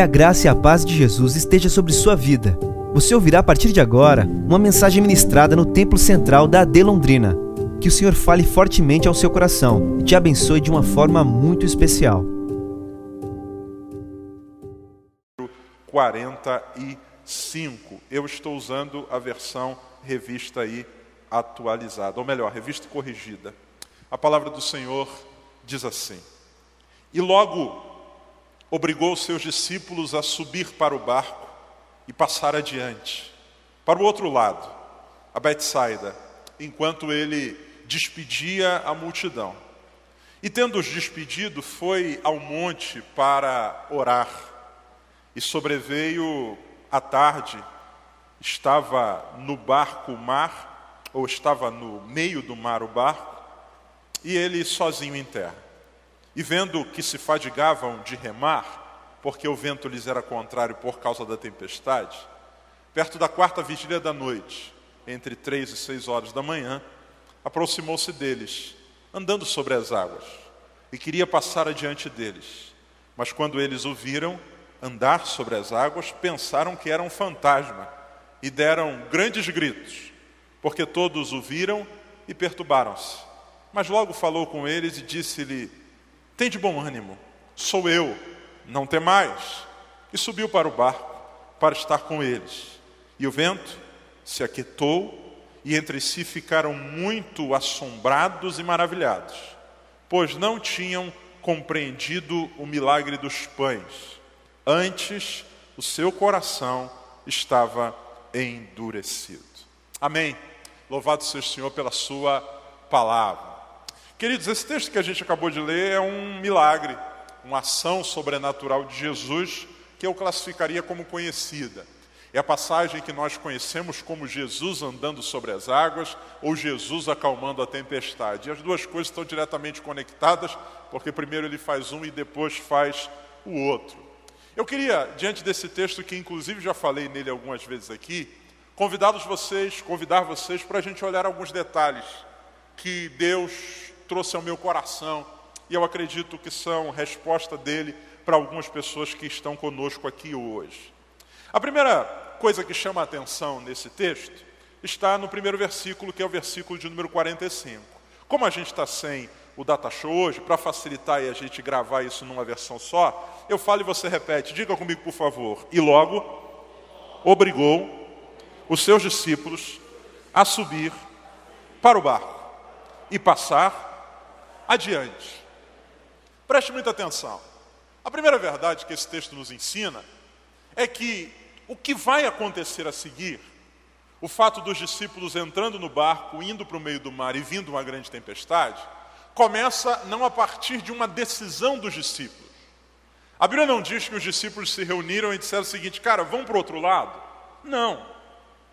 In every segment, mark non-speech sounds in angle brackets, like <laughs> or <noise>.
Que a graça e a paz de Jesus esteja sobre sua vida. Você ouvirá a partir de agora uma mensagem ministrada no Templo Central da AD Londrina. Que o Senhor fale fortemente ao seu coração e te abençoe de uma forma muito especial. 45. Eu estou usando a versão revista aí atualizada, ou melhor, revista corrigida. A palavra do Senhor diz assim: E logo obrigou seus discípulos a subir para o barco e passar adiante, para o outro lado, a Betsaida, enquanto ele despedia a multidão. E tendo-os despedido, foi ao monte para orar. E sobreveio a tarde, estava no barco o mar, ou estava no meio do mar o barco, e ele sozinho em terra. E vendo que se fadigavam de remar, porque o vento lhes era contrário por causa da tempestade, perto da quarta vigília da noite, entre três e seis horas da manhã, aproximou-se deles, andando sobre as águas, e queria passar adiante deles. Mas quando eles o viram andar sobre as águas, pensaram que era um fantasma e deram grandes gritos, porque todos o viram e perturbaram-se. Mas logo falou com eles e disse-lhe: Tem de bom ânimo, sou eu, não temais. E subiu para o barco para estar com eles. E o vento se aquietou e entre si ficaram muito assombrados e maravilhados, pois não tinham compreendido o milagre dos pães. Antes, o seu coração estava endurecido. Amém. Louvado seja o Senhor pela sua palavra. Queridos, esse texto que a gente acabou de ler é um milagre, uma ação sobrenatural de Jesus que eu classificaria como conhecida. É a passagem que nós conhecemos como Jesus andando sobre as águas ou Jesus acalmando a tempestade. E as duas coisas estão diretamente conectadas, porque primeiro ele faz um e depois faz o outro. Eu queria, diante desse texto, que inclusive já falei nele algumas vezes aqui, convidá-los vocês, convidar vocês para a gente olhar alguns detalhes que Deus trouxe ao meu coração e eu acredito que são resposta dele para algumas pessoas que estão conosco aqui hoje. A primeira coisa que chama a atenção nesse texto está no primeiro versículo, que é o versículo de número 45. Como a gente está sem o data show hoje, para facilitar e a gente gravar isso numa versão só, eu falo e você repete. Diga comigo, por favor. E logo obrigou os seus discípulos a subir para o barco e passar adiante. Preste muita atenção. A primeira verdade que esse texto nos ensina é que o que vai acontecer a seguir, o fato dos discípulos entrando no barco, indo para o meio do mar e vindo uma grande tempestade, começa não a partir de uma decisão dos discípulos. A Bíblia não diz que os discípulos se reuniram e disseram o seguinte, cara, vamos para o outro lado. Não.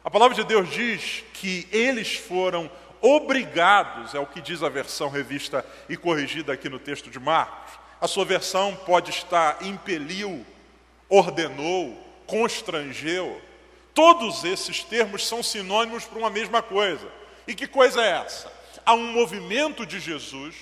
A palavra de Deus diz que eles foram obrigados, é o que diz a versão revista e corrigida aqui no texto de Marcos. A sua versão pode estar impeliu, ordenou, constrangeu. Todos esses termos são sinônimos para uma mesma coisa. E que coisa é essa? Há um movimento de Jesus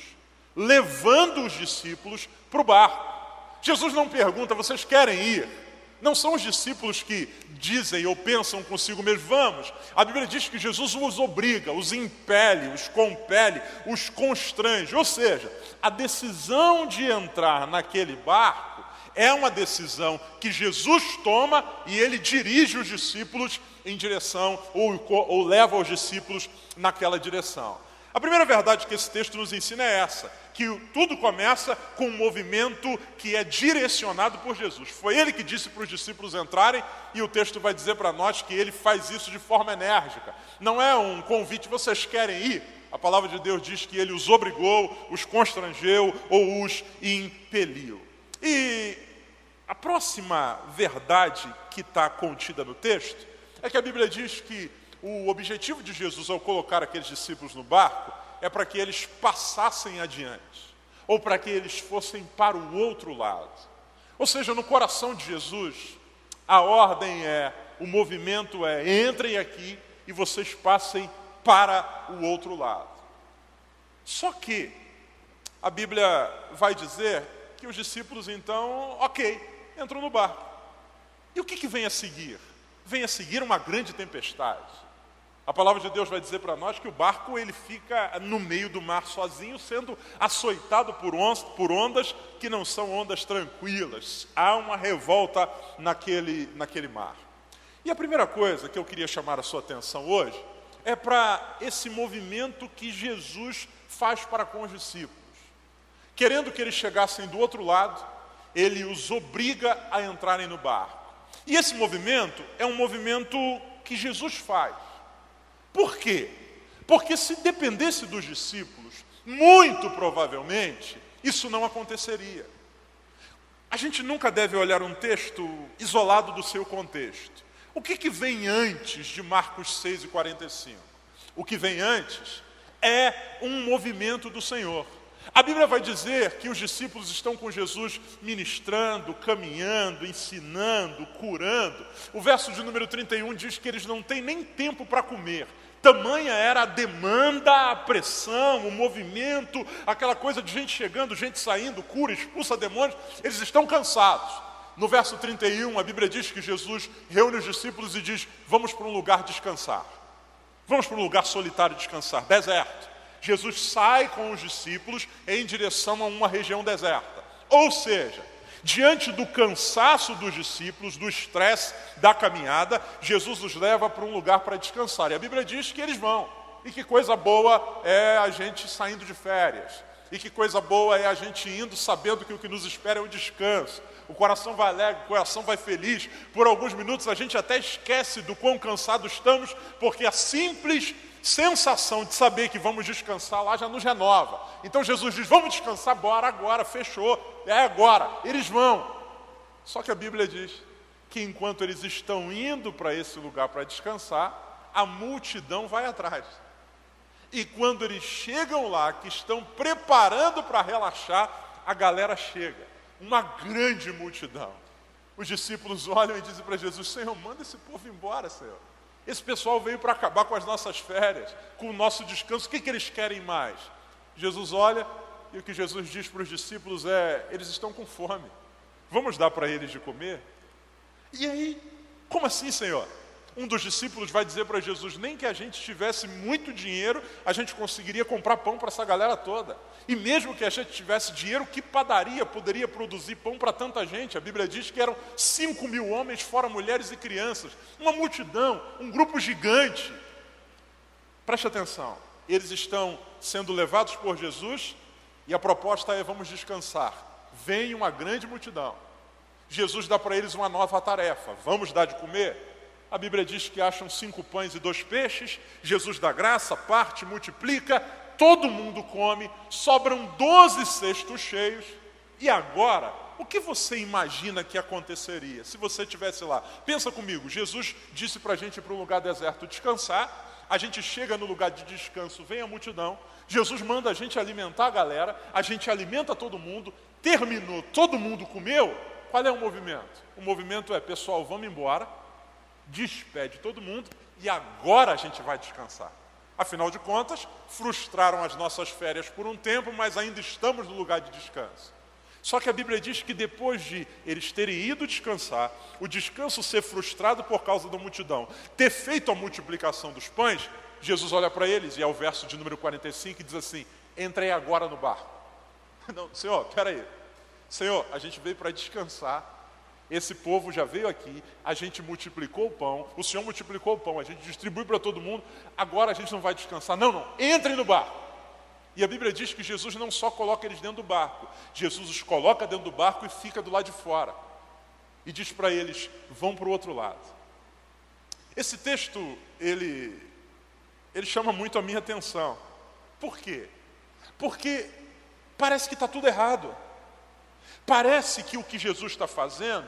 levando os discípulos para o barco. Jesus não pergunta, vocês querem ir? Não são os discípulos que dizem ou pensam consigo mesmo, vamos. A Bíblia diz que Jesus os obriga, os impele, os compele, os constrange. Ou seja, a decisão de entrar naquele barco é uma decisão que Jesus toma e ele dirige os discípulos em direção, ou, ou leva os discípulos naquela direção. A primeira verdade que esse texto nos ensina é essa: que tudo começa com um movimento que é direcionado por Jesus. Foi ele que disse para os discípulos entrarem, e o texto vai dizer para nós que ele faz isso de forma enérgica. Não é um convite, vocês querem ir? A palavra de Deus diz que ele os obrigou, os constrangeu ou os impeliu. E a próxima verdade que está contida no texto é que a Bíblia diz que o objetivo de Jesus ao colocar aqueles discípulos no barco é para que eles passassem adiante, ou para que eles fossem para o outro lado. Ou seja, no coração de Jesus, a ordem é, o movimento é: entrem aqui e vocês passem para o outro lado. Só que a Bíblia vai dizer que os discípulos então, ok, entram no barco. E o que, que vem a seguir? Vem a seguir uma grande tempestade. A palavra de Deus vai dizer para nós que o barco ele fica no meio do mar sozinho, sendo açoitado por ondas, por ondas que não são ondas tranquilas. Há uma revolta naquele, naquele mar. E a primeira coisa que eu queria chamar a sua atenção hoje é para esse movimento que Jesus faz para com os discípulos. Querendo que eles chegassem do outro lado, ele os obriga a entrarem no barco. E esse movimento é um movimento que Jesus faz. Por quê? Porque se dependesse dos discípulos, muito provavelmente isso não aconteceria. A gente nunca deve olhar um texto isolado do seu contexto. O que, que vem antes de Marcos 6 e 45? O que vem antes é um movimento do Senhor. A Bíblia vai dizer que os discípulos estão com Jesus ministrando, caminhando, ensinando, curando. O verso de número 31 diz que eles não têm nem tempo para comer. Tamanha era a demanda, a pressão, o movimento, aquela coisa de gente chegando, gente saindo, cura, expulsa demônios. Eles estão cansados. No verso 31, a Bíblia diz que Jesus reúne os discípulos e diz: Vamos para um lugar descansar. Vamos para um lugar solitário descansar, deserto. Jesus sai com os discípulos em direção a uma região deserta. Ou seja, diante do cansaço dos discípulos, do estresse da caminhada, Jesus os leva para um lugar para descansar. E a Bíblia diz que eles vão. E que coisa boa é a gente saindo de férias. E que coisa boa é a gente indo sabendo que o que nos espera é o descanso. O coração vai alegre, o coração vai feliz. Por alguns minutos a gente até esquece do quão cansados estamos, porque a simples sensação de saber que vamos descansar lá já nos renova. Então Jesus diz: vamos descansar, bora agora, fechou, é agora. Eles vão. Só que a Bíblia diz que enquanto eles estão indo para esse lugar para descansar, a multidão vai atrás. E quando eles chegam lá, que estão preparando para relaxar, a galera chega. Uma grande multidão. Os discípulos olham e dizem para Jesus: Senhor, manda esse povo embora, Senhor. Esse pessoal veio para acabar com as nossas férias, com o nosso descanso. O que, que eles querem mais? Jesus olha e o que Jesus diz para os discípulos é: eles estão com fome. Vamos dar para eles de comer? E aí, como assim, Senhor? Um dos discípulos vai dizer para Jesus: nem que a gente tivesse muito dinheiro, a gente conseguiria comprar pão para essa galera toda. E mesmo que a gente tivesse dinheiro, que padaria poderia produzir pão para tanta gente? A Bíblia diz que eram 5 mil homens, fora mulheres e crianças. Uma multidão, um grupo gigante. Preste atenção, eles estão sendo levados por Jesus e a proposta é: vamos descansar. Vem uma grande multidão. Jesus dá para eles uma nova tarefa: vamos dar de comer? A Bíblia diz que acham cinco pães e dois peixes. Jesus dá graça, parte, multiplica, todo mundo come, sobram doze cestos cheios. E agora, o que você imagina que aconteceria se você estivesse lá? Pensa comigo, Jesus disse para a gente ir para um lugar deserto descansar. A gente chega no lugar de descanso, vem a multidão. Jesus manda a gente alimentar a galera, a gente alimenta todo mundo. Terminou, todo mundo comeu. Qual é o movimento? O movimento é, pessoal, vamos embora despede todo mundo e agora a gente vai descansar. Afinal de contas, frustraram as nossas férias por um tempo, mas ainda estamos no lugar de descanso. Só que a Bíblia diz que depois de eles terem ido descansar, o descanso ser frustrado por causa da multidão, ter feito a multiplicação dos pães, Jesus olha para eles e é o verso de número 45 e diz assim: Entrei agora no barco. <laughs> Não, Senhor, peraí. Senhor, a gente veio para descansar, esse povo já veio aqui, a gente multiplicou o pão, o Senhor multiplicou o pão, a gente distribui para todo mundo, agora a gente não vai descansar. Não, não, entrem no barco. E a Bíblia diz que Jesus não só coloca eles dentro do barco, Jesus os coloca dentro do barco e fica do lado de fora. E diz para eles: vão para o outro lado. Esse texto, ele, ele chama muito a minha atenção. Por quê? Porque parece que está tudo errado. Parece que o que Jesus está fazendo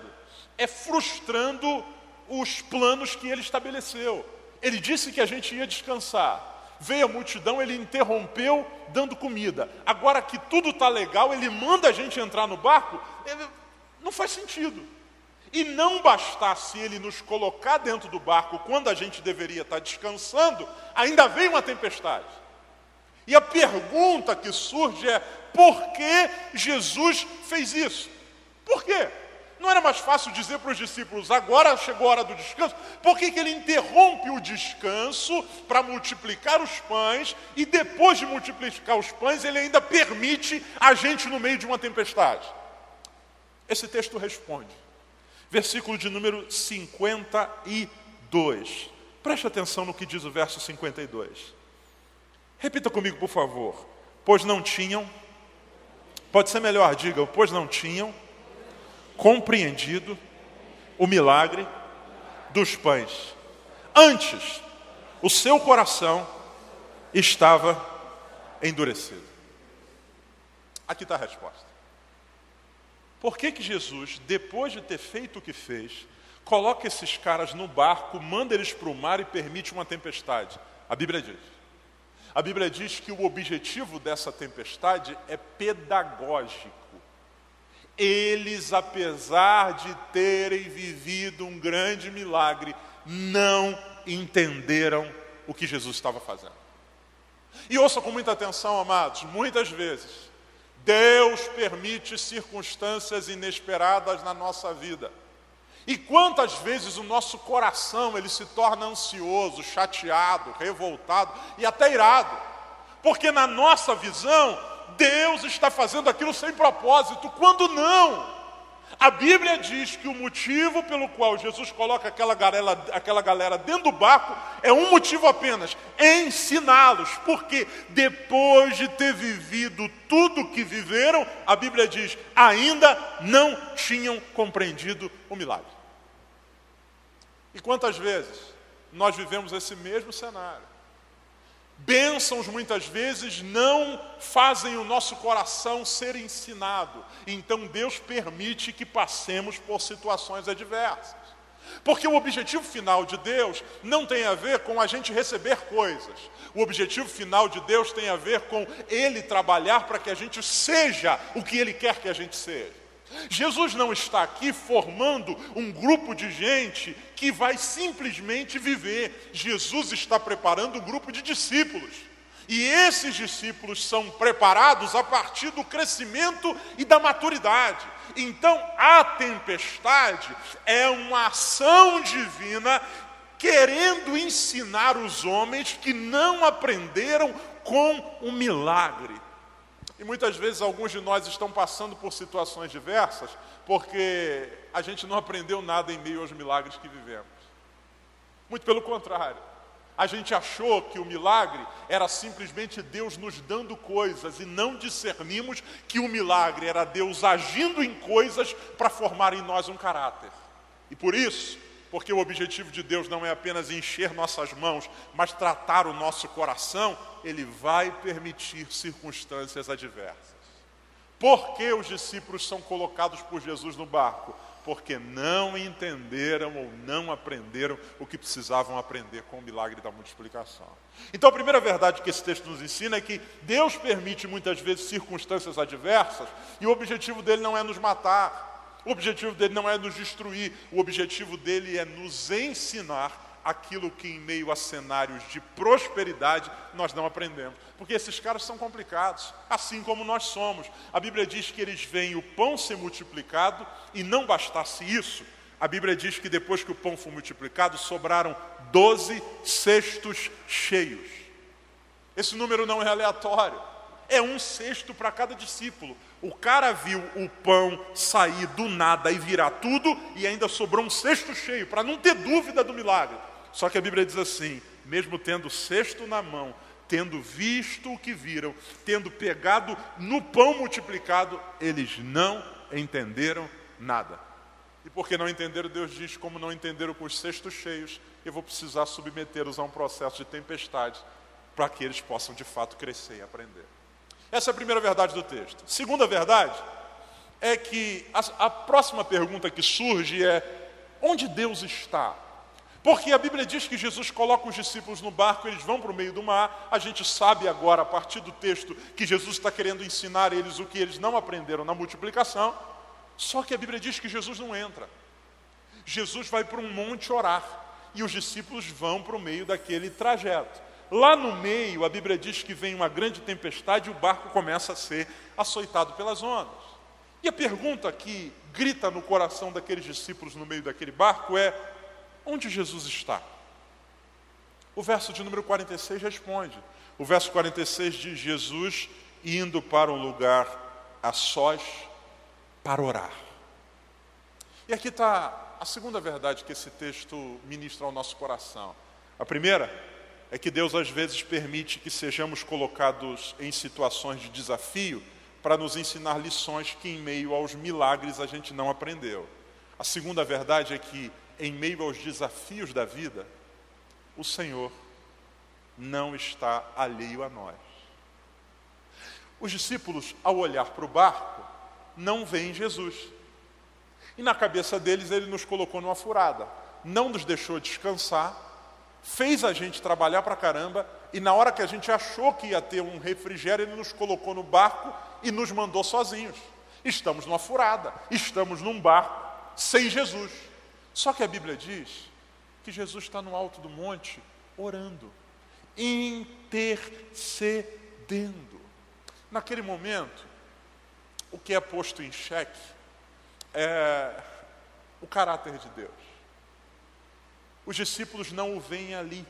é frustrando os planos que ele estabeleceu. Ele disse que a gente ia descansar. Veio a multidão, ele interrompeu dando comida. Agora que tudo está legal, ele manda a gente entrar no barco. não faz sentido. E não bastasse ele nos colocar dentro do barco quando a gente deveria estar descansando, ainda veio uma tempestade. E a pergunta que surge é: por que Jesus fez isso? Por quê? Não era mais fácil dizer para os discípulos: agora chegou a hora do descanso. Por que, que ele interrompe o descanso para multiplicar os pães e depois de multiplicar os pães, ele ainda permite a gente no meio de uma tempestade? Esse texto responde. Versículo de número 52. Preste atenção no que diz o verso 52. Repita comigo, por favor. Pois não tinham, pode ser melhor, diga, pois não tinham compreendido o milagre dos pães. Antes, o seu coração estava endurecido. Aqui está a resposta. Por que, que Jesus, depois de ter feito o que fez, coloca esses caras no barco, manda eles para o mar e permite uma tempestade? A Bíblia diz. A Bíblia diz que o objetivo dessa tempestade é pedagógico. Eles, apesar de terem vivido um grande milagre, não entenderam o que Jesus estava fazendo. E ouça com muita atenção, amados, muitas vezes, Deus permite circunstâncias inesperadas na nossa vida. E quantas vezes o nosso coração ele se torna ansioso, chateado, revoltado e até irado. Porque na nossa visão, Deus está fazendo aquilo sem propósito, quando não. A Bíblia diz que o motivo pelo qual Jesus coloca aquela galera, aquela galera dentro do barco é um motivo apenas: ensiná-los. Porque depois de ter vivido tudo que viveram, a Bíblia diz, ainda não tinham compreendido o milagre. E quantas vezes nós vivemos esse mesmo cenário? Bênçãos muitas vezes não fazem o nosso coração ser ensinado. Então Deus permite que passemos por situações adversas. Porque o objetivo final de Deus não tem a ver com a gente receber coisas. O objetivo final de Deus tem a ver com Ele trabalhar para que a gente seja o que Ele quer que a gente seja. Jesus não está aqui formando um grupo de gente que vai simplesmente viver. Jesus está preparando um grupo de discípulos. E esses discípulos são preparados a partir do crescimento e da maturidade. Então, a tempestade é uma ação divina querendo ensinar os homens que não aprenderam com o milagre. E muitas vezes alguns de nós estão passando por situações diversas porque a gente não aprendeu nada em meio aos milagres que vivemos. Muito pelo contrário. A gente achou que o milagre era simplesmente Deus nos dando coisas e não discernimos que o milagre era Deus agindo em coisas para formar em nós um caráter. E por isso, porque o objetivo de Deus não é apenas encher nossas mãos, mas tratar o nosso coração, Ele vai permitir circunstâncias adversas. Por que os discípulos são colocados por Jesus no barco? Porque não entenderam ou não aprenderam o que precisavam aprender com o milagre da multiplicação. Então, a primeira verdade que esse texto nos ensina é que Deus permite muitas vezes circunstâncias adversas e o objetivo dele não é nos matar, o objetivo dele não é nos destruir, o objetivo dele é nos ensinar aquilo que em meio a cenários de prosperidade nós não aprendemos. Porque esses caras são complicados, assim como nós somos. A Bíblia diz que eles veem o pão ser multiplicado e não bastasse isso, a Bíblia diz que depois que o pão foi multiplicado, sobraram doze cestos cheios. Esse número não é aleatório, é um cesto para cada discípulo. O cara viu o pão sair do nada e virar tudo, e ainda sobrou um cesto cheio, para não ter dúvida do milagre. Só que a Bíblia diz assim: mesmo tendo o cesto na mão, tendo visto o que viram, tendo pegado no pão multiplicado, eles não entenderam nada. E porque não entenderam, Deus diz: como não entenderam com os cestos cheios, eu vou precisar submetê-los a um processo de tempestade, para que eles possam de fato crescer e aprender. Essa é a primeira verdade do texto. Segunda verdade é que a, a próxima pergunta que surge é: onde Deus está? Porque a Bíblia diz que Jesus coloca os discípulos no barco, eles vão para o meio do mar. A gente sabe agora, a partir do texto, que Jesus está querendo ensinar eles o que eles não aprenderam na multiplicação. Só que a Bíblia diz que Jesus não entra. Jesus vai para um monte orar e os discípulos vão para o meio daquele trajeto. Lá no meio, a Bíblia diz que vem uma grande tempestade e o barco começa a ser açoitado pelas ondas. E a pergunta que grita no coração daqueles discípulos no meio daquele barco é: onde Jesus está? O verso de número 46 responde. O verso 46 diz: Jesus indo para um lugar a sós para orar. E aqui está a segunda verdade que esse texto ministra ao nosso coração. A primeira é que Deus às vezes permite que sejamos colocados em situações de desafio para nos ensinar lições que em meio aos milagres a gente não aprendeu. A segunda verdade é que em meio aos desafios da vida, o Senhor não está alheio a nós. Os discípulos, ao olhar para o barco, não veem Jesus. E na cabeça deles, ele nos colocou numa furada, não nos deixou descansar, fez a gente trabalhar para caramba, e na hora que a gente achou que ia ter um refrigério, ele nos colocou no barco e nos mandou sozinhos. Estamos numa furada, estamos num barco sem Jesus. Só que a Bíblia diz que Jesus está no alto do monte orando, intercedendo. Naquele momento, o que é posto em xeque é o caráter de Deus. Os discípulos não o veem ali,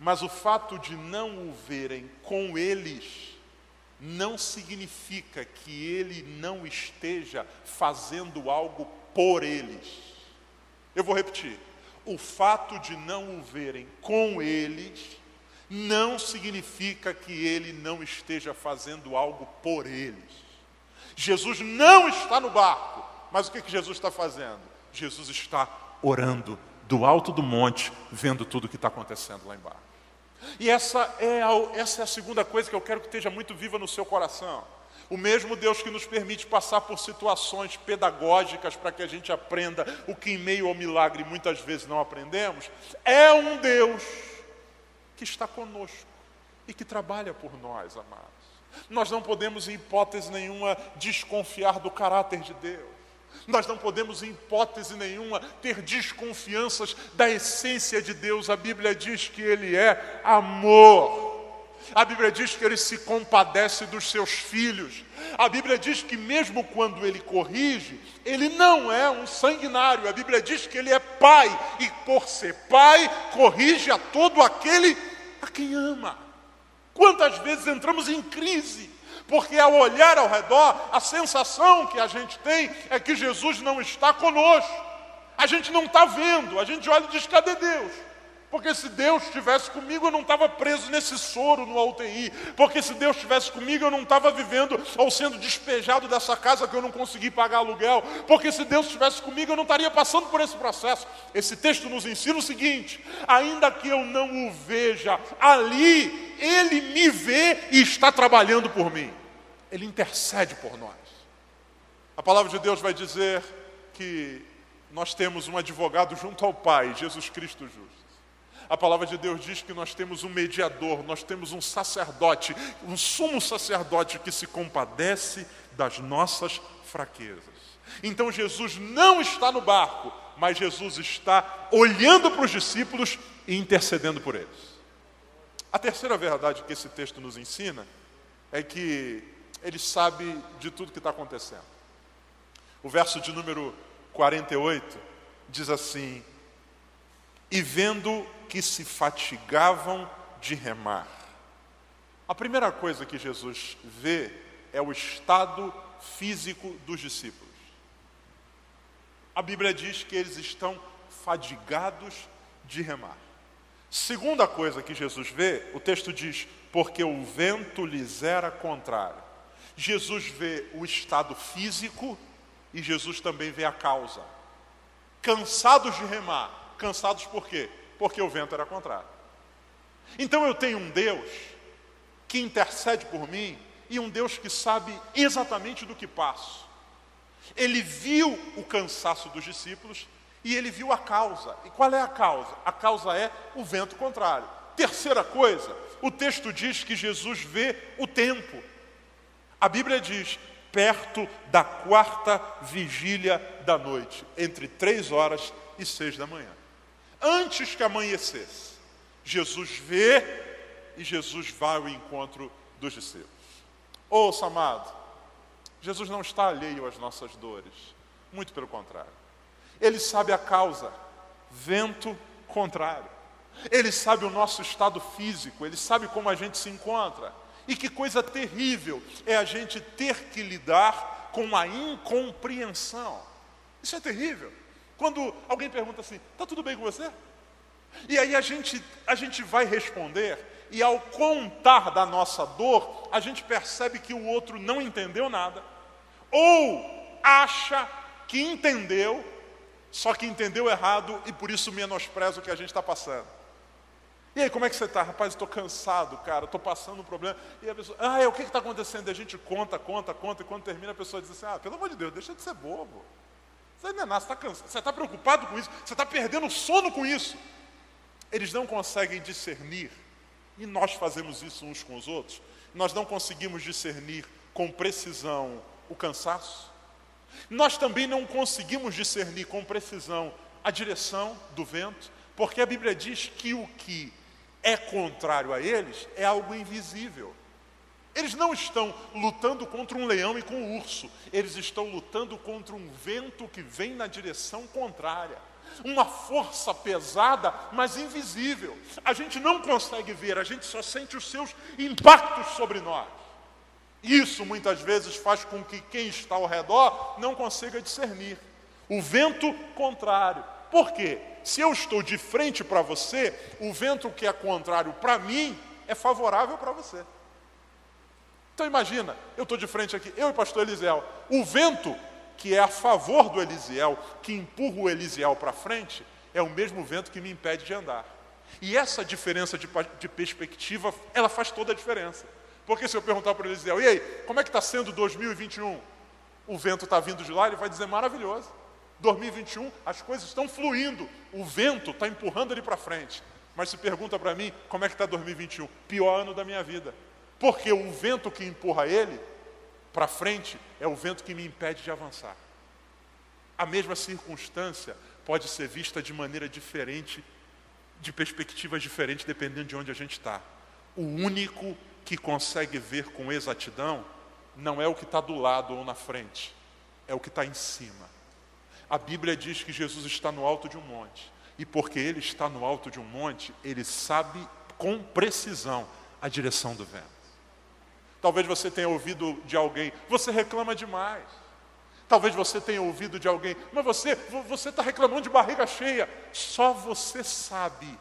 mas o fato de não o verem com eles não significa que ele não esteja fazendo algo por eles. Eu vou repetir. O fato de não o verem com eles não significa que ele não esteja fazendo algo por eles. Jesus não está no barco, mas o que, que Jesus está fazendo? Jesus está orando do alto do monte, vendo tudo o que está acontecendo lá embaixo. E essa é, a, essa é a segunda coisa que eu quero que esteja muito viva no seu coração. O mesmo Deus que nos permite passar por situações pedagógicas para que a gente aprenda o que em meio ao milagre muitas vezes não aprendemos, é um Deus que está conosco e que trabalha por nós, amados. Nós não podemos, em hipótese nenhuma, desconfiar do caráter de Deus. Nós não podemos, em hipótese nenhuma, ter desconfianças da essência de Deus. A Bíblia diz que Ele é amor. A Bíblia diz que Ele se compadece dos seus filhos. A Bíblia diz que, mesmo quando Ele corrige, Ele não é um sanguinário. A Bíblia diz que Ele é Pai e, por ser Pai, corrige a todo aquele a quem ama. Quantas vezes entramos em crise, porque ao olhar ao redor, a sensação que a gente tem é que Jesus não está conosco. A gente não está vendo, a gente olha e diz: cadê Deus? Porque se Deus estivesse comigo, eu não estava preso nesse soro no UTI. Porque se Deus estivesse comigo, eu não estava vivendo ou sendo despejado dessa casa que eu não consegui pagar aluguel. Porque se Deus estivesse comigo, eu não estaria passando por esse processo. Esse texto nos ensina o seguinte: ainda que eu não o veja ali, Ele me vê e está trabalhando por mim. Ele intercede por nós. A palavra de Deus vai dizer que nós temos um advogado junto ao Pai, Jesus Cristo justo. A palavra de Deus diz que nós temos um mediador, nós temos um sacerdote, um sumo sacerdote que se compadece das nossas fraquezas. Então Jesus não está no barco, mas Jesus está olhando para os discípulos e intercedendo por eles. A terceira verdade que esse texto nos ensina é que ele sabe de tudo que está acontecendo. O verso de número 48 diz assim: E vendo que se fatigavam de remar. A primeira coisa que Jesus vê é o estado físico dos discípulos. A Bíblia diz que eles estão fadigados de remar. Segunda coisa que Jesus vê, o texto diz, porque o vento lhes era contrário. Jesus vê o estado físico e Jesus também vê a causa. Cansados de remar. Cansados por quê? porque o vento era contrário. Então eu tenho um Deus que intercede por mim e um Deus que sabe exatamente do que passo. Ele viu o cansaço dos discípulos e ele viu a causa. E qual é a causa? A causa é o vento contrário. Terceira coisa, o texto diz que Jesus vê o tempo. A Bíblia diz, perto da quarta vigília da noite, entre três horas e seis da manhã antes que amanhecesse. Jesus vê e Jesus vai ao encontro dos discípulos. Ouça, amado, Jesus não está alheio às nossas dores, muito pelo contrário. Ele sabe a causa, vento contrário. Ele sabe o nosso estado físico, ele sabe como a gente se encontra. E que coisa terrível é a gente ter que lidar com a incompreensão. Isso é terrível. Quando alguém pergunta assim: "Tá tudo bem com você?" E aí a gente a gente vai responder e ao contar da nossa dor, a gente percebe que o outro não entendeu nada, ou acha que entendeu, só que entendeu errado e por isso menospreza o que a gente está passando. E aí, como é que você está? Rapaz, estou cansado, cara, estou passando um problema. E a pessoa, ah, o que está acontecendo? E a gente conta, conta, conta, e quando termina a pessoa diz assim, ah, pelo amor de Deus, deixa de ser bobo. Você não é nada, você está cansado, você está preocupado com isso, você está perdendo sono com isso. Eles não conseguem discernir e nós fazemos isso uns com os outros. Nós não conseguimos discernir com precisão o cansaço. Nós também não conseguimos discernir com precisão a direção do vento, porque a Bíblia diz que o que é contrário a eles é algo invisível. Eles não estão lutando contra um leão e com um urso, eles estão lutando contra um vento que vem na direção contrária uma força pesada, mas invisível. A gente não consegue ver, a gente só sente os seus impactos sobre nós. Isso muitas vezes faz com que quem está ao redor não consiga discernir. O vento contrário. Por quê? Se eu estou de frente para você, o vento que é contrário para mim é favorável para você. Então imagina, eu estou de frente aqui, eu e o pastor Elisel. O vento que é a favor do Elisiel, que empurra o Elisiel para frente, é o mesmo vento que me impede de andar. E essa diferença de, de perspectiva, ela faz toda a diferença. Porque se eu perguntar para o Elisiel, e aí, como é que está sendo 2021? O vento está vindo de lá, ele vai dizer maravilhoso. 2021, as coisas estão fluindo, o vento está empurrando ele para frente. Mas se pergunta para mim, como é que está 2021? Pior ano da minha vida. Porque o vento que empurra ele para frente é o vento que me impede de avançar. A mesma circunstância pode ser vista de maneira diferente, de perspectivas diferentes, dependendo de onde a gente está. O único que consegue ver com exatidão não é o que está do lado ou na frente, é o que está em cima. A Bíblia diz que Jesus está no alto de um monte, e porque ele está no alto de um monte, ele sabe com precisão a direção do vento. Talvez você tenha ouvido de alguém, você reclama demais. Talvez você tenha ouvido de alguém, mas você você está reclamando de barriga cheia. Só você sabe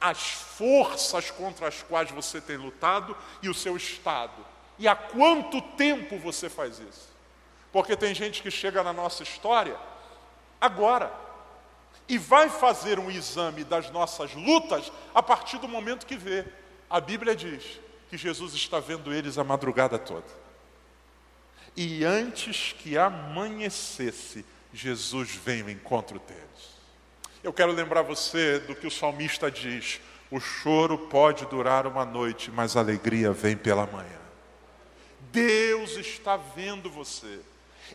as forças contra as quais você tem lutado e o seu estado. E há quanto tempo você faz isso? Porque tem gente que chega na nossa história agora e vai fazer um exame das nossas lutas a partir do momento que vê. A Bíblia diz: que Jesus está vendo eles a madrugada toda. E antes que amanhecesse, Jesus vem ao encontro deles. Eu quero lembrar você do que o salmista diz: o choro pode durar uma noite, mas a alegria vem pela manhã. Deus está vendo você.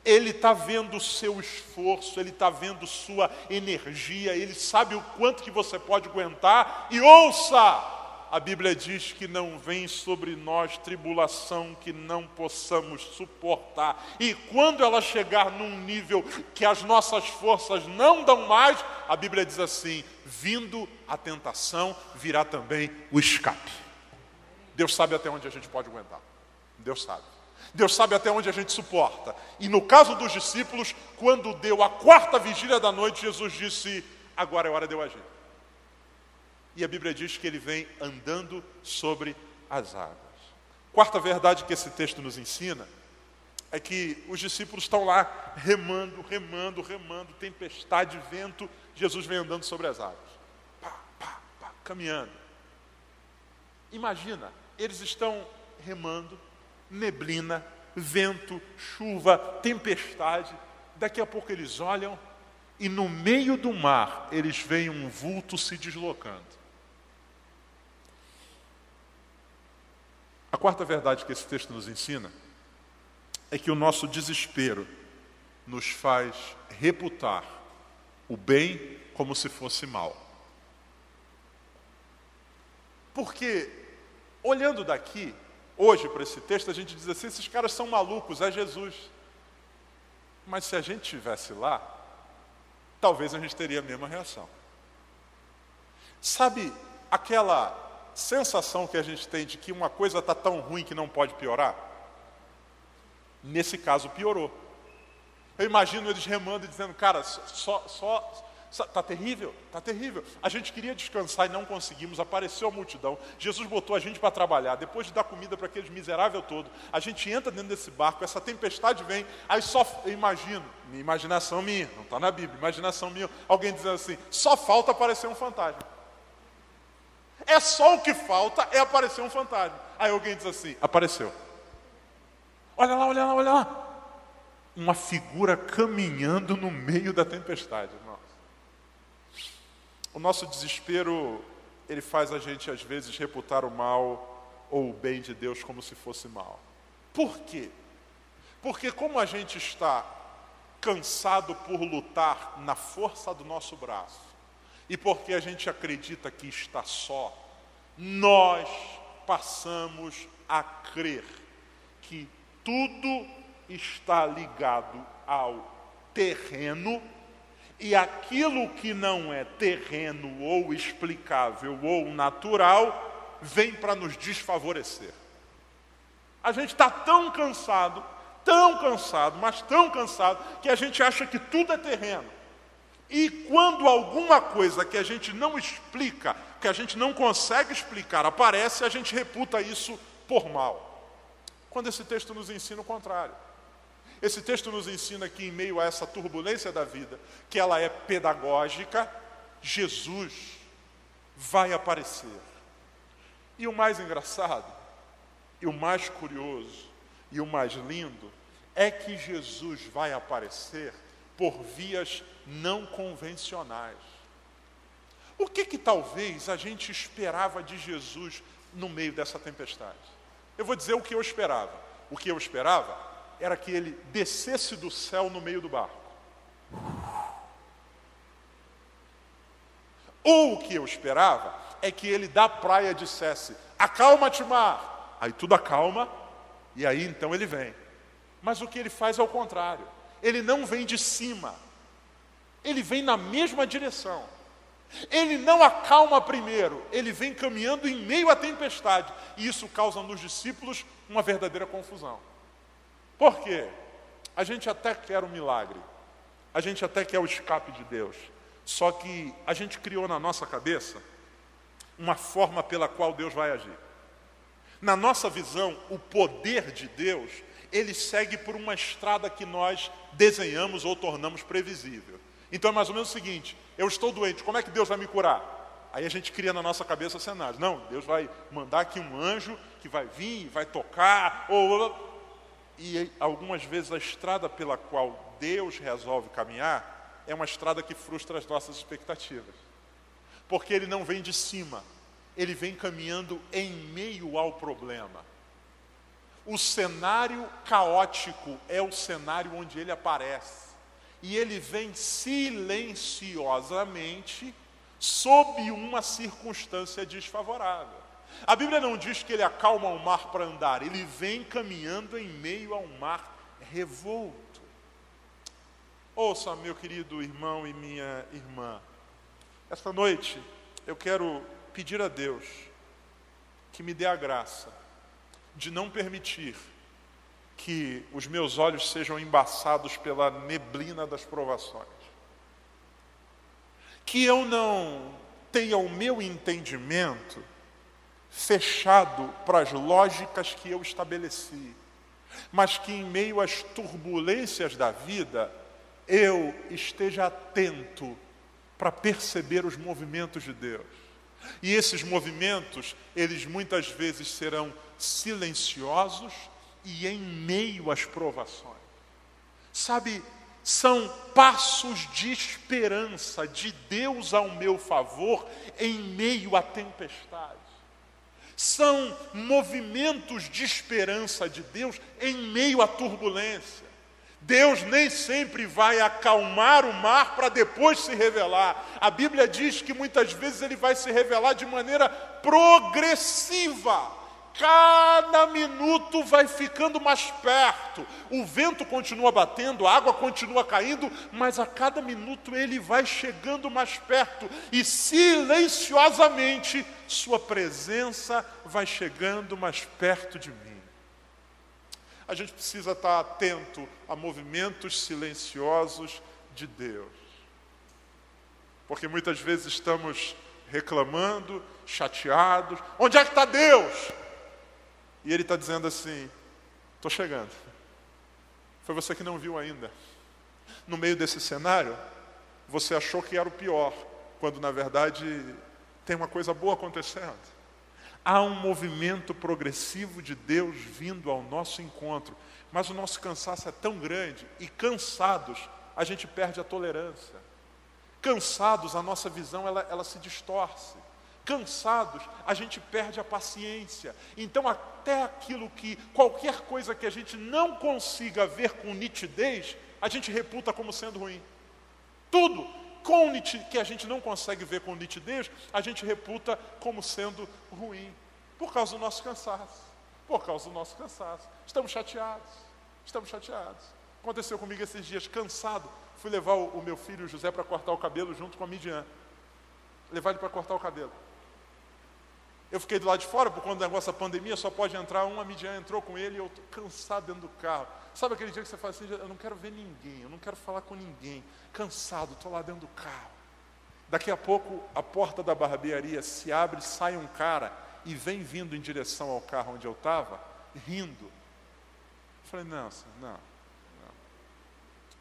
Ele está vendo o seu esforço, Ele está vendo sua energia, Ele sabe o quanto que você pode aguentar. E ouça, a Bíblia diz que não vem sobre nós tribulação que não possamos suportar. E quando ela chegar num nível que as nossas forças não dão mais, a Bíblia diz assim: vindo a tentação, virá também o escape. Deus sabe até onde a gente pode aguentar. Deus sabe. Deus sabe até onde a gente suporta. E no caso dos discípulos, quando deu a quarta vigília da noite, Jesus disse: Agora é hora de eu agir. E a Bíblia diz que ele vem andando sobre as águas. Quarta verdade que esse texto nos ensina é que os discípulos estão lá remando, remando, remando, tempestade, vento, Jesus vem andando sobre as águas. Pá, pá, pá, caminhando. Imagina, eles estão remando, neblina, vento, chuva, tempestade. Daqui a pouco eles olham e no meio do mar eles veem um vulto se deslocando. A quarta verdade que esse texto nos ensina é que o nosso desespero nos faz reputar o bem como se fosse mal. Porque, olhando daqui, hoje para esse texto, a gente diz assim: esses caras são malucos, é Jesus. Mas se a gente estivesse lá, talvez a gente teria a mesma reação. Sabe aquela sensação que a gente tem de que uma coisa está tão ruim que não pode piorar? Nesse caso, piorou. Eu imagino eles remando e dizendo, cara, só, só, Está terrível, está terrível. A gente queria descansar e não conseguimos, apareceu a multidão. Jesus botou a gente para trabalhar. Depois de dar comida para aqueles miseráveis todos, a gente entra dentro desse barco, essa tempestade vem, aí só, imagino, minha imaginação minha, não está na Bíblia, imaginação minha, alguém dizendo assim, só falta aparecer um fantasma. É só o que falta é aparecer um fantasma. Aí alguém diz assim, apareceu. Olha lá, olha lá, olha lá. Uma figura caminhando no meio da tempestade. O nosso desespero, ele faz a gente às vezes reputar o mal ou o bem de Deus como se fosse mal. Por quê? Porque como a gente está cansado por lutar na força do nosso braço, e porque a gente acredita que está só, nós passamos a crer que tudo está ligado ao terreno e aquilo que não é terreno ou explicável ou natural vem para nos desfavorecer. A gente está tão cansado, tão cansado, mas tão cansado, que a gente acha que tudo é terreno. E quando alguma coisa que a gente não explica, que a gente não consegue explicar, aparece, a gente reputa isso por mal. Quando esse texto nos ensina o contrário. Esse texto nos ensina que, em meio a essa turbulência da vida, que ela é pedagógica, Jesus vai aparecer. E o mais engraçado, e o mais curioso, e o mais lindo, é que Jesus vai aparecer por vias não convencionais. O que que talvez a gente esperava de Jesus no meio dessa tempestade? Eu vou dizer o que eu esperava. O que eu esperava era que ele descesse do céu no meio do barco. Ou o que eu esperava é que ele da praia dissesse: Acalma-te, mar. Aí tudo acalma, e aí então ele vem. Mas o que ele faz é o contrário. Ele não vem de cima, ele vem na mesma direção. Ele não acalma primeiro, ele vem caminhando em meio à tempestade. E isso causa nos discípulos uma verdadeira confusão. Por quê? A gente até quer um milagre, a gente até quer o escape de Deus, só que a gente criou na nossa cabeça uma forma pela qual Deus vai agir. Na nossa visão, o poder de Deus, ele segue por uma estrada que nós desenhamos ou tornamos previsível. Então é mais ou menos o seguinte: eu estou doente, como é que Deus vai me curar? Aí a gente cria na nossa cabeça cenários. Não, Deus vai mandar aqui um anjo que vai vir, vai tocar, ou e algumas vezes a estrada pela qual Deus resolve caminhar é uma estrada que frustra as nossas expectativas. Porque ele não vem de cima, ele vem caminhando em meio ao problema. O cenário caótico é o cenário onde ele aparece. E ele vem silenciosamente sob uma circunstância desfavorável. A Bíblia não diz que ele acalma o mar para andar, ele vem caminhando em meio ao mar revolto. Ouça, meu querido irmão e minha irmã, esta noite eu quero pedir a Deus que me dê a graça de não permitir que os meus olhos sejam embaçados pela neblina das provações. Que eu não tenha o meu entendimento fechado para as lógicas que eu estabeleci, mas que em meio às turbulências da vida eu esteja atento para perceber os movimentos de Deus. E esses movimentos, eles muitas vezes serão silenciosos e em meio às provações. Sabe, são passos de esperança de Deus ao meu favor em meio à tempestade são movimentos de esperança de Deus em meio à turbulência. Deus nem sempre vai acalmar o mar para depois se revelar. A Bíblia diz que muitas vezes ele vai se revelar de maneira progressiva, cada minuto vai ficando mais perto. O vento continua batendo, a água continua caindo, mas a cada minuto ele vai chegando mais perto e silenciosamente sua presença vai chegando mais perto de mim. A gente precisa estar atento a movimentos silenciosos de Deus. Porque muitas vezes estamos reclamando, chateados. Onde é que está Deus? E ele está dizendo assim: estou chegando. Foi você que não viu ainda. No meio desse cenário, você achou que era o pior, quando na verdade tem uma coisa boa acontecendo. Há um movimento progressivo de Deus vindo ao nosso encontro, mas o nosso cansaço é tão grande e cansados a gente perde a tolerância. Cansados, a nossa visão ela, ela se distorce. Cansados, a gente perde a paciência. Então, até aquilo que, qualquer coisa que a gente não consiga ver com nitidez, a gente reputa como sendo ruim. Tudo que a gente não consegue ver com nitidez, a gente reputa como sendo ruim. Por causa do nosso cansaço. Por causa do nosso cansaço. Estamos chateados. Estamos chateados. Aconteceu comigo esses dias, cansado. Fui levar o, o meu filho José para cortar o cabelo junto com a Midian. Levar ele para cortar o cabelo. Eu fiquei do lado de fora, por conta do negócio da pandemia, só pode entrar um, a Midian entrou com ele e eu estou cansado dentro do carro. Sabe aquele dia que você fala assim, eu não quero ver ninguém, eu não quero falar com ninguém. Cansado, estou lá dentro do carro. Daqui a pouco a porta da barbearia se abre, sai um cara e vem vindo em direção ao carro onde eu estava, rindo. Eu falei, não, senhor, não,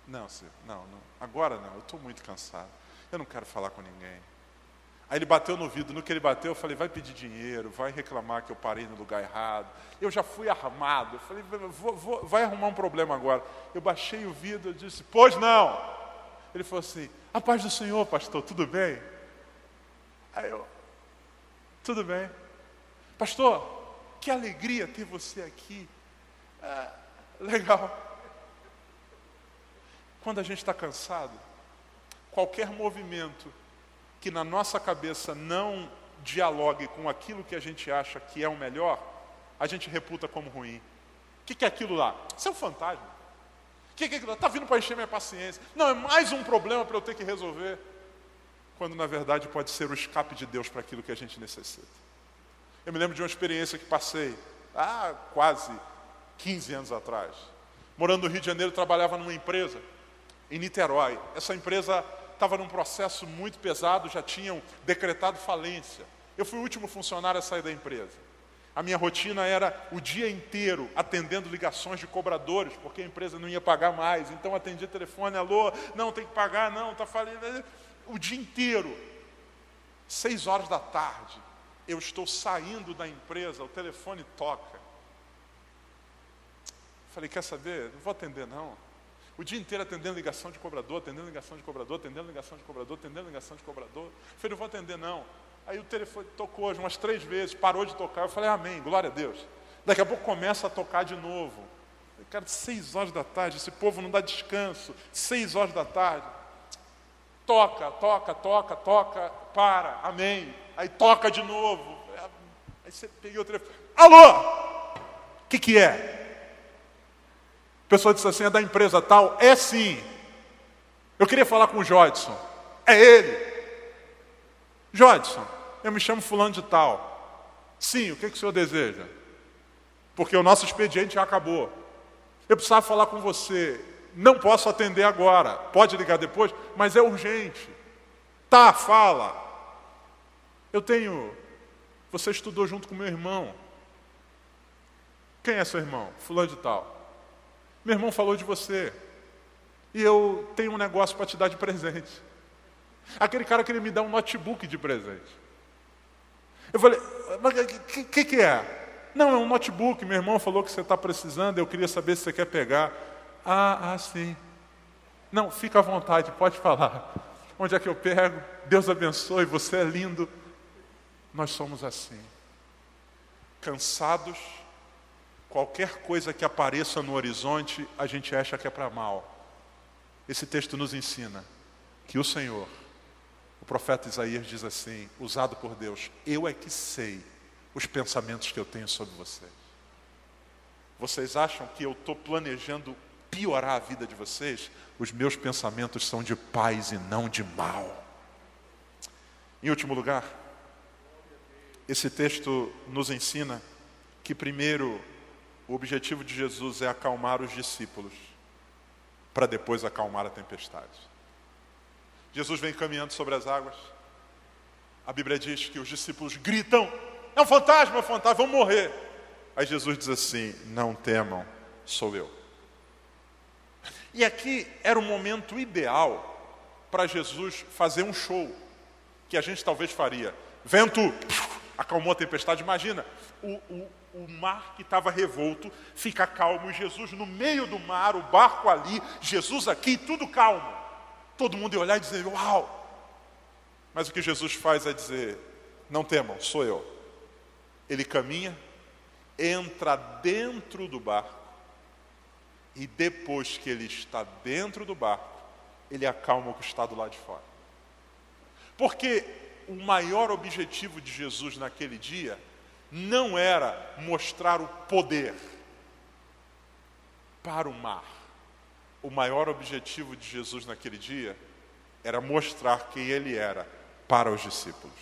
não. Não, senhor, não, não. Agora não, eu estou muito cansado. Eu não quero falar com ninguém. Aí ele bateu no vidro, no que ele bateu, eu falei, vai pedir dinheiro, vai reclamar que eu parei no lugar errado. Eu já fui armado, eu falei, vou, vou, vai arrumar um problema agora. Eu baixei o vidro e disse, pois não. Ele falou assim, a paz do Senhor, pastor, tudo bem? Aí eu, tudo bem. Pastor, que alegria ter você aqui. É, legal. Quando a gente está cansado, qualquer movimento que na nossa cabeça não dialogue com aquilo que a gente acha que é o melhor, a gente reputa como ruim. O que, que é aquilo lá? Isso é um fantasma. O que, que é aquilo lá? Está vindo para encher minha paciência. Não, é mais um problema para eu ter que resolver. Quando na verdade pode ser o escape de Deus para aquilo que a gente necessita. Eu me lembro de uma experiência que passei há quase 15 anos atrás. Morando no Rio de Janeiro, trabalhava numa empresa em Niterói. Essa empresa estava num processo muito pesado, já tinham decretado falência. Eu fui o último funcionário a sair da empresa. A minha rotina era o dia inteiro atendendo ligações de cobradores, porque a empresa não ia pagar mais. Então atendia telefone, alô, não tem que pagar, não, está falindo. O dia inteiro. Seis horas da tarde, eu estou saindo da empresa, o telefone toca. Falei, quer saber? Não vou atender não. O dia inteiro atendendo ligação de cobrador, atendendo ligação de cobrador, atendendo ligação de cobrador, atendendo ligação de cobrador. Eu falei, não vou atender não. Aí o telefone tocou hoje umas três vezes, parou de tocar. Eu falei, amém, glória a Deus. Daqui a pouco começa a tocar de novo. falei, cara, seis horas da tarde, esse povo não dá descanso. Seis horas da tarde. Toca, toca, toca, toca, para, amém. Aí toca de novo. Aí você peguei o telefone. Alô? O que, que é? Pessoa disse assim: é da empresa tal? É sim. Eu queria falar com o Jodson. É ele. Jodson, eu me chamo Fulano de Tal. Sim, o que, que o senhor deseja? Porque o nosso expediente já acabou. Eu precisava falar com você. Não posso atender agora. Pode ligar depois, mas é urgente. Tá, fala. Eu tenho. Você estudou junto com meu irmão. Quem é seu irmão? Fulano de Tal. Meu irmão falou de você. E eu tenho um negócio para te dar de presente. Aquele cara queria me dar um notebook de presente. Eu falei, mas o que, que, que, é? Não, é um notebook. Meu irmão falou que você está precisando, eu queria saber se você quer pegar. Ah, ah, sim. Não, fica à vontade, pode falar. Onde é que eu pego? Deus abençoe, você é lindo. Nós somos assim. Cansados Qualquer coisa que apareça no horizonte, a gente acha que é para mal. Esse texto nos ensina que o Senhor, o profeta Isaías diz assim, usado por Deus, eu é que sei os pensamentos que eu tenho sobre vocês. Vocês acham que eu estou planejando piorar a vida de vocês? Os meus pensamentos são de paz e não de mal. Em último lugar, esse texto nos ensina que, primeiro, o objetivo de Jesus é acalmar os discípulos, para depois acalmar a tempestade. Jesus vem caminhando sobre as águas. A Bíblia diz que os discípulos gritam: É um fantasma, é um fantasma, vão morrer. Aí Jesus diz assim: Não temam, sou eu. E aqui era o momento ideal para Jesus fazer um show, que a gente talvez faria. Vento, acalmou a tempestade. Imagina, o, o, o mar que estava revolto fica calmo, e Jesus no meio do mar, o barco ali, Jesus aqui, tudo calmo. Todo mundo ia olhar e dizer: Uau! Mas o que Jesus faz é dizer: Não temam, sou eu. Ele caminha, entra dentro do barco, e depois que ele está dentro do barco, ele acalma o que está do lado de fora. Porque o maior objetivo de Jesus naquele dia não era mostrar o poder para o mar. O maior objetivo de Jesus naquele dia era mostrar quem ele era para os discípulos.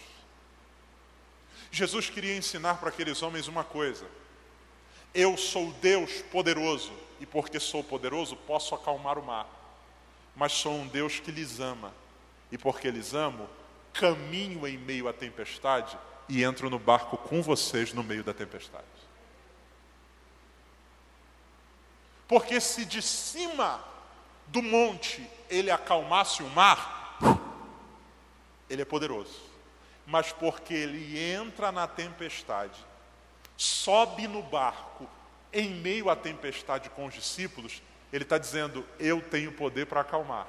Jesus queria ensinar para aqueles homens uma coisa: eu sou Deus poderoso, e porque sou poderoso, posso acalmar o mar. Mas sou um Deus que lhes ama, e porque lhes amo, caminho em meio à tempestade e entro no barco com vocês no meio da tempestade. Porque se de cima do monte ele acalmasse o mar, ele é poderoso. Mas porque ele entra na tempestade, sobe no barco em meio à tempestade com os discípulos, ele está dizendo: Eu tenho poder para acalmar,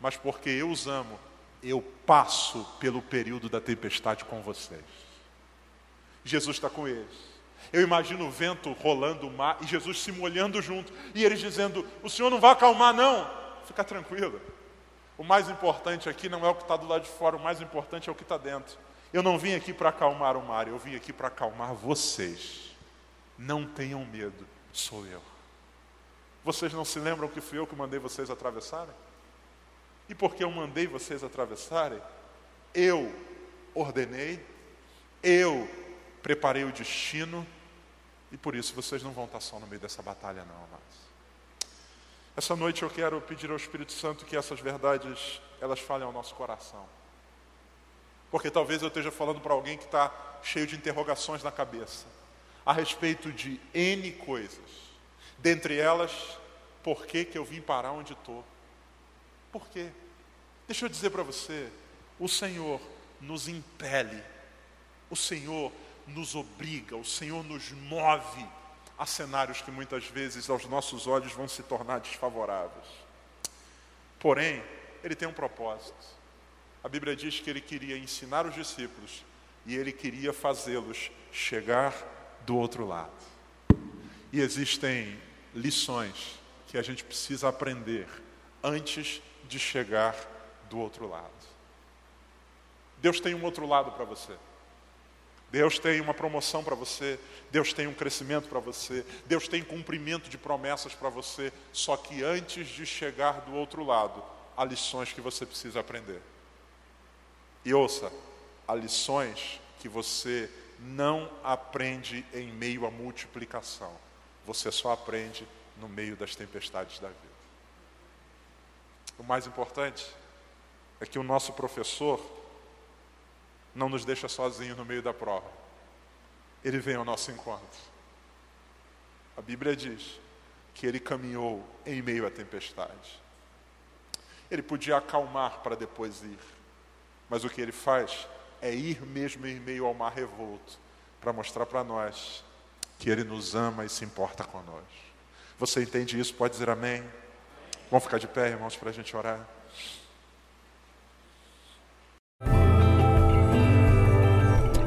mas porque eu os amo, eu passo pelo período da tempestade com vocês. Jesus está com eles. Eu imagino o vento rolando o mar e Jesus se molhando junto. E eles dizendo: O Senhor não vai acalmar, não. Fica tranquilo. O mais importante aqui não é o que está do lado de fora, o mais importante é o que está dentro. Eu não vim aqui para acalmar o mar, eu vim aqui para acalmar vocês. Não tenham medo, sou eu. Vocês não se lembram que fui eu que mandei vocês atravessarem? E porque eu mandei vocês atravessarem, eu ordenei, eu preparei o destino, e por isso vocês não vão estar só no meio dessa batalha, não, amados. Essa noite eu quero pedir ao Espírito Santo que essas verdades elas falem ao nosso coração. Porque talvez eu esteja falando para alguém que está cheio de interrogações na cabeça a respeito de N coisas. Dentre elas, por que, que eu vim parar onde estou? Por quê? Deixa eu dizer para você, o Senhor nos impele, o Senhor nos obriga, o Senhor nos move a cenários que muitas vezes aos nossos olhos vão se tornar desfavoráveis. Porém, ele tem um propósito. A Bíblia diz que ele queria ensinar os discípulos e ele queria fazê-los chegar do outro lado. E existem lições que a gente precisa aprender antes de chegar do outro lado. Deus tem um outro lado para você. Deus tem uma promoção para você, Deus tem um crescimento para você, Deus tem cumprimento de promessas para você, só que antes de chegar do outro lado, há lições que você precisa aprender. E ouça, há lições que você não aprende em meio à multiplicação, você só aprende no meio das tempestades da vida. O mais importante é que o nosso professor não nos deixa sozinho no meio da prova. Ele vem ao nosso encontro. A Bíblia diz que ele caminhou em meio à tempestade. Ele podia acalmar para depois ir, mas o que ele faz é ir mesmo em meio ao mar revolto para mostrar para nós que ele nos ama e se importa conosco. Você entende isso? Pode dizer amém? Vamos ficar de pé, irmãos, para a gente orar.